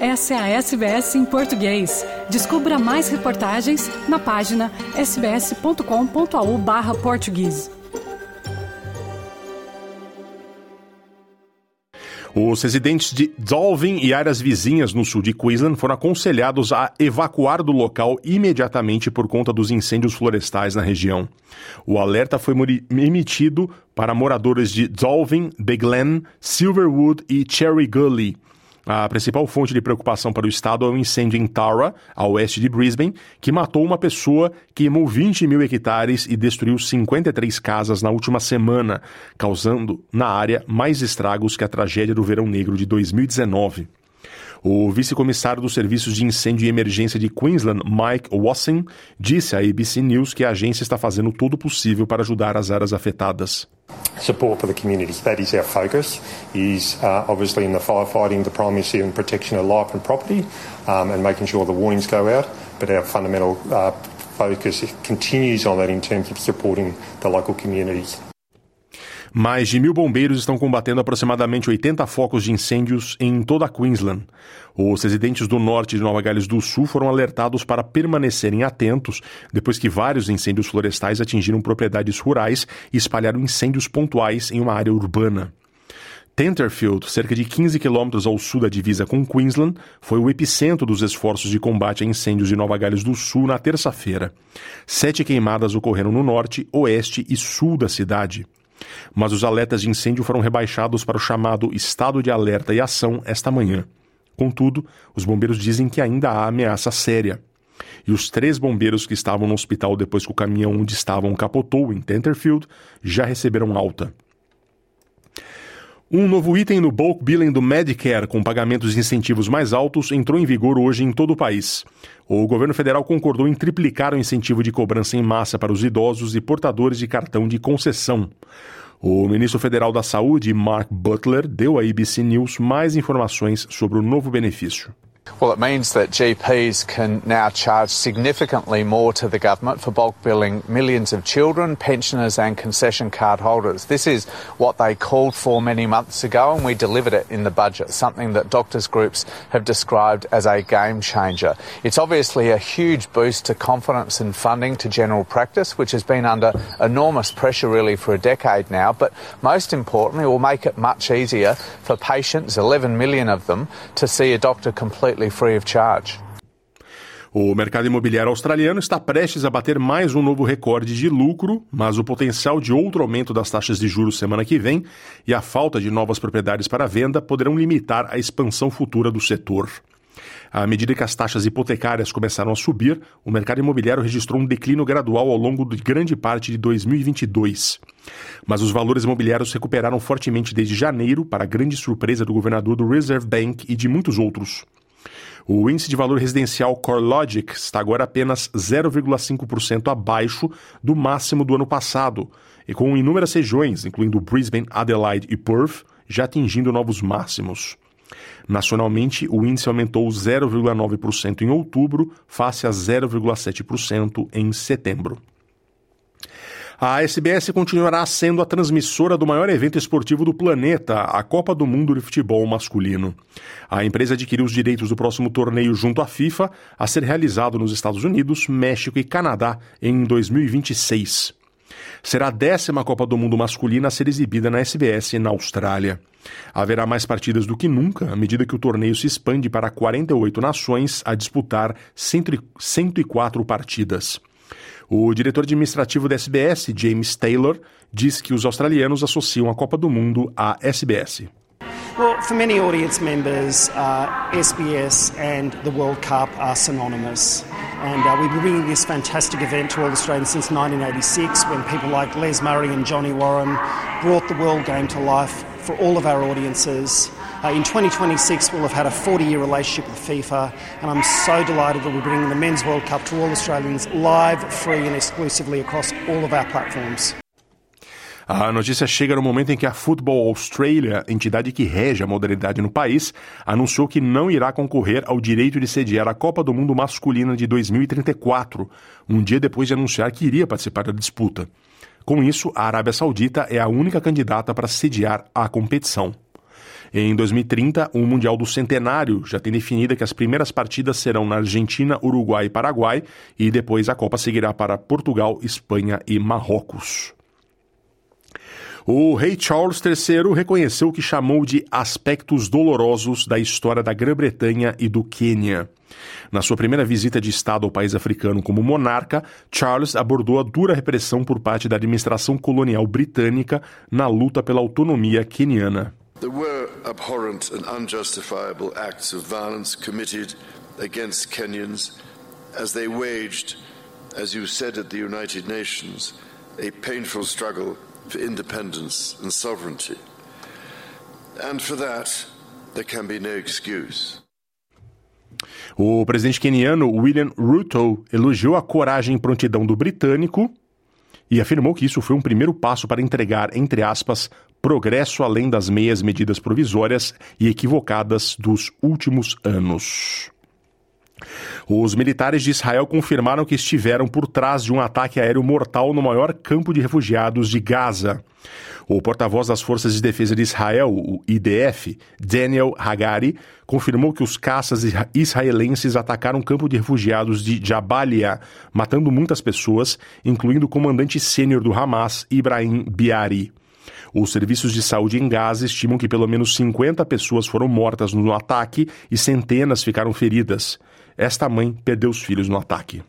Essa é a SBS em português. Descubra mais reportagens na página sbs.com.au/português. Os residentes de Dolvin e áreas vizinhas no sul de Queensland foram aconselhados a evacuar do local imediatamente por conta dos incêndios florestais na região. O alerta foi emitido para moradores de Dolvin, The Glen, Silverwood e Cherry Gully. A principal fonte de preocupação para o estado é o um incêndio em Tara, a oeste de Brisbane, que matou uma pessoa, queimou 20 mil hectares e destruiu 53 casas na última semana, causando na área mais estragos que a tragédia do Verão Negro de 2019. O vice-comissário dos serviços de incêndio e emergência de Queensland, Mike Wasson, disse à ABC News que a agência está fazendo todo o possível para ajudar as áreas afetadas. Support for the community. That is our focus. Is uh, obviously in the firefighting, the primacy and protection of life and property, um, and making sure the warnings go out. But our fundamental uh, focus continues on that in terms of supporting the local communities. Mais de mil bombeiros estão combatendo aproximadamente 80 focos de incêndios em toda a Queensland. Os residentes do norte de Nova Gales do Sul foram alertados para permanecerem atentos depois que vários incêndios florestais atingiram propriedades rurais e espalharam incêndios pontuais em uma área urbana. Tenterfield, cerca de 15 quilômetros ao sul da divisa com Queensland, foi o epicentro dos esforços de combate a incêndios de Nova Gales do Sul na terça-feira. Sete queimadas ocorreram no norte, oeste e sul da cidade. Mas os alertas de incêndio foram rebaixados para o chamado estado de alerta e ação esta manhã. Contudo, os bombeiros dizem que ainda há ameaça séria. E os três bombeiros que estavam no hospital depois que o caminhão onde estavam capotou em Tenterfield já receberam alta. Um novo item no bulk billing do Medicare, com pagamentos de incentivos mais altos, entrou em vigor hoje em todo o país. O governo federal concordou em triplicar o incentivo de cobrança em massa para os idosos e portadores de cartão de concessão. O ministro federal da Saúde, Mark Butler, deu à ABC News mais informações sobre o novo benefício. Well, it means that GPs can now charge significantly more to the government for bulk billing millions of children, pensioners, and concession card holders. This is what they called for many months ago, and we delivered it in the budget, something that doctors' groups have described as a game changer. It's obviously a huge boost to confidence and funding to general practice, which has been under enormous pressure really for a decade now, but most importantly, it will make it much easier for patients, 11 million of them, to see a doctor completely free of charge. O mercado imobiliário australiano está prestes a bater mais um novo recorde de lucro, mas o potencial de outro aumento das taxas de juros semana que vem e a falta de novas propriedades para venda poderão limitar a expansão futura do setor. À medida que as taxas hipotecárias começaram a subir, o mercado imobiliário registrou um declínio gradual ao longo de grande parte de 2022. Mas os valores imobiliários recuperaram fortemente desde janeiro, para grande surpresa do governador do Reserve Bank e de muitos outros. O índice de valor residencial CoreLogic está agora apenas 0,5% abaixo do máximo do ano passado, e com inúmeras regiões, incluindo Brisbane, Adelaide e Perth, já atingindo novos máximos. Nacionalmente, o índice aumentou 0,9% em outubro, face a 0,7% em setembro. A SBS continuará sendo a transmissora do maior evento esportivo do planeta, a Copa do Mundo de Futebol Masculino. A empresa adquiriu os direitos do próximo torneio junto à FIFA, a ser realizado nos Estados Unidos, México e Canadá em 2026. Será a décima Copa do Mundo masculina a ser exibida na SBS na Austrália. Haverá mais partidas do que nunca, à medida que o torneio se expande para 48 nações a disputar 104 partidas. O diretor administrativo da SBS, James Taylor, diz que os australianos associam a Copa do Mundo à SBS. Well, for many audience members, uh, SBS and the World Cup are synonymous. And uh, we've been bringing this fantastic event to all Australians since 1986 when people like Les Murray and Johnny Warren brought the World Game to life for all of our audiences. Uh, in 2026, we'll have had a 40 year relationship with FIFA, and I'm so delighted that we're bringing the Men's World Cup to all Australians live, free, and exclusively across all of our platforms. A notícia chega no momento em que a Football Australia, entidade que rege a modalidade no país, anunciou que não irá concorrer ao direito de sediar a Copa do Mundo Masculina de 2034, um dia depois de anunciar que iria participar da disputa. Com isso, a Arábia Saudita é a única candidata para sediar a competição. Em 2030, o Mundial do Centenário já tem definida que as primeiras partidas serão na Argentina, Uruguai e Paraguai, e depois a Copa seguirá para Portugal, Espanha e Marrocos. O rei Charles III reconheceu o que chamou de aspectos dolorosos da história da Grã-Bretanha e do Quênia. Na sua primeira visita de Estado ao país africano como monarca, Charles abordou a dura repressão por parte da administração colonial britânica na luta pela autonomia queniana. There were abhorrent and unjustifiable acts of violence committed against Kenyans as they waged, as you said at the United Nations, a painful struggle for independence and sovereignty. And for that, there can be no excuse. O presidente keniano William Ruto elogiou a coragem e prontidão do britânico e afirmou que isso foi um primeiro passo para entregar, entre aspas, progresso além das meias medidas provisórias e equivocadas dos últimos anos. Os militares de Israel confirmaram que estiveram por trás de um ataque aéreo mortal no maior campo de refugiados de Gaza. O porta-voz das Forças de Defesa de Israel, o IDF, Daniel Hagari, confirmou que os caças israelenses atacaram um campo de refugiados de Jabalia, matando muitas pessoas, incluindo o comandante sênior do Hamas, Ibrahim Biari. Os serviços de saúde em Gaza estimam que pelo menos 50 pessoas foram mortas no ataque e centenas ficaram feridas. Esta mãe perdeu os filhos no ataque.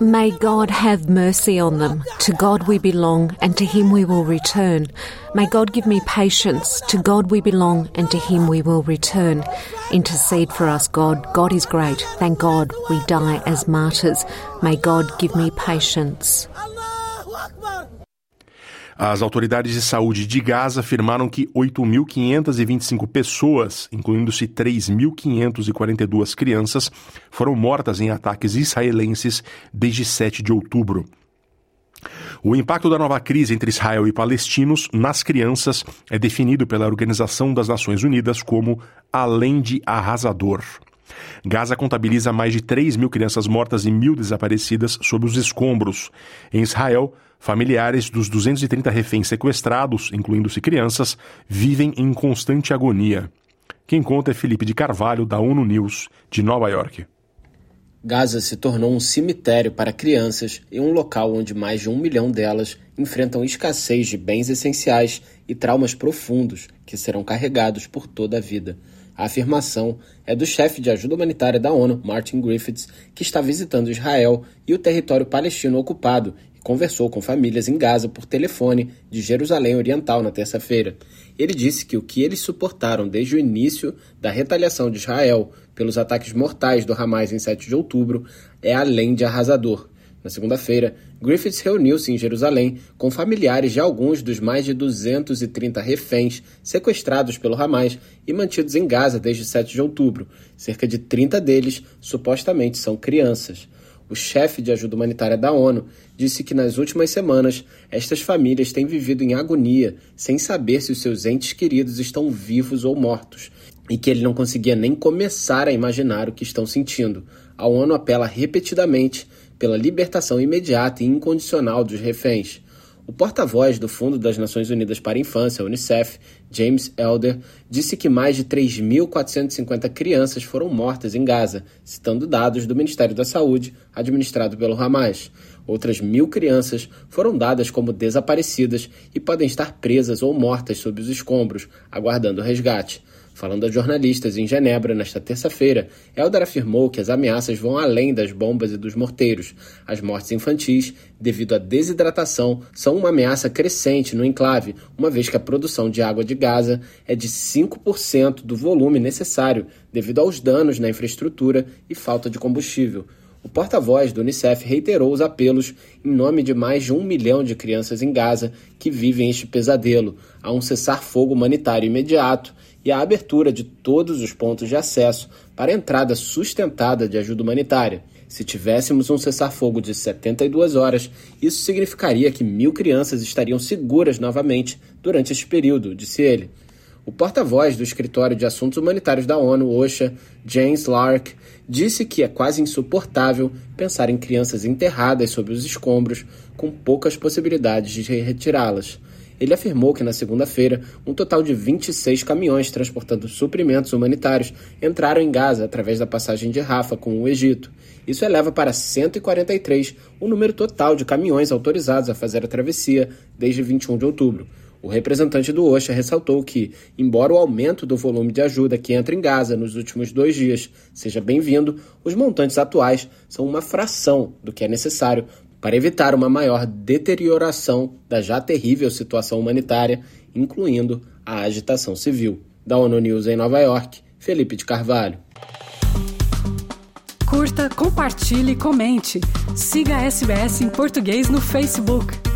May God have mercy on them. To God we belong, and to Him we will return. May God give me patience. To God we belong, and to Him we will return. Intercede for us, God. God is great. Thank God we die as martyrs. May God give me patience. As autoridades de saúde de Gaza afirmaram que 8.525 pessoas, incluindo-se 3.542 crianças, foram mortas em ataques israelenses desde 7 de outubro. O impacto da nova crise entre Israel e palestinos nas crianças é definido pela Organização das Nações Unidas como além de arrasador. Gaza contabiliza mais de 3 mil crianças mortas e mil desaparecidas sob os escombros. Em Israel, familiares dos 230 reféns sequestrados, incluindo-se crianças, vivem em constante agonia. Quem conta é Felipe de Carvalho, da ONU News, de Nova York. Gaza se tornou um cemitério para crianças e um local onde mais de um milhão delas enfrentam escassez de bens essenciais e traumas profundos que serão carregados por toda a vida. A afirmação é do chefe de ajuda humanitária da ONU, Martin Griffiths, que está visitando Israel e o território palestino ocupado conversou com famílias em Gaza por telefone de Jerusalém Oriental na terça-feira. Ele disse que o que eles suportaram desde o início da retaliação de Israel pelos ataques mortais do Hamas em 7 de outubro é além de arrasador. Na segunda-feira, Griffiths reuniu-se em Jerusalém com familiares de alguns dos mais de 230 reféns sequestrados pelo Hamas e mantidos em Gaza desde 7 de outubro. Cerca de 30 deles supostamente são crianças. O chefe de ajuda humanitária da ONU disse que nas últimas semanas estas famílias têm vivido em agonia, sem saber se os seus entes queridos estão vivos ou mortos, e que ele não conseguia nem começar a imaginar o que estão sentindo. A ONU apela repetidamente pela libertação imediata e incondicional dos reféns. O porta-voz do Fundo das Nações Unidas para a Infância, UNICEF, James Elder, disse que mais de 3.450 crianças foram mortas em Gaza, citando dados do Ministério da Saúde, administrado pelo Hamas. Outras mil crianças foram dadas como desaparecidas e podem estar presas ou mortas sob os escombros, aguardando resgate. Falando a jornalistas em Genebra nesta terça-feira, Eldar afirmou que as ameaças vão além das bombas e dos morteiros. As mortes infantis, devido à desidratação, são uma ameaça crescente no enclave, uma vez que a produção de água de Gaza é de 5% do volume necessário, devido aos danos na infraestrutura e falta de combustível. O porta-voz do Unicef reiterou os apelos em nome de mais de um milhão de crianças em Gaza que vivem este pesadelo, a um cessar-fogo humanitário imediato e a abertura de todos os pontos de acesso para a entrada sustentada de ajuda humanitária. Se tivéssemos um cessar-fogo de 72 horas, isso significaria que mil crianças estariam seguras novamente durante este período, disse ele. O porta-voz do Escritório de Assuntos Humanitários da ONU, OSHA, James Lark, disse que é quase insuportável pensar em crianças enterradas sob os escombros com poucas possibilidades de retirá-las. Ele afirmou que na segunda-feira, um total de 26 caminhões transportando suprimentos humanitários entraram em Gaza através da passagem de Rafa com o Egito. Isso eleva para 143 o número total de caminhões autorizados a fazer a travessia desde 21 de outubro. O representante do OSHA ressaltou que, embora o aumento do volume de ajuda que entra em Gaza nos últimos dois dias seja bem-vindo, os montantes atuais são uma fração do que é necessário para evitar uma maior deterioração da já terrível situação humanitária, incluindo a agitação civil. Da ONU News em Nova York, Felipe de Carvalho. Curta, compartilhe, comente. Siga a SBS em português no Facebook.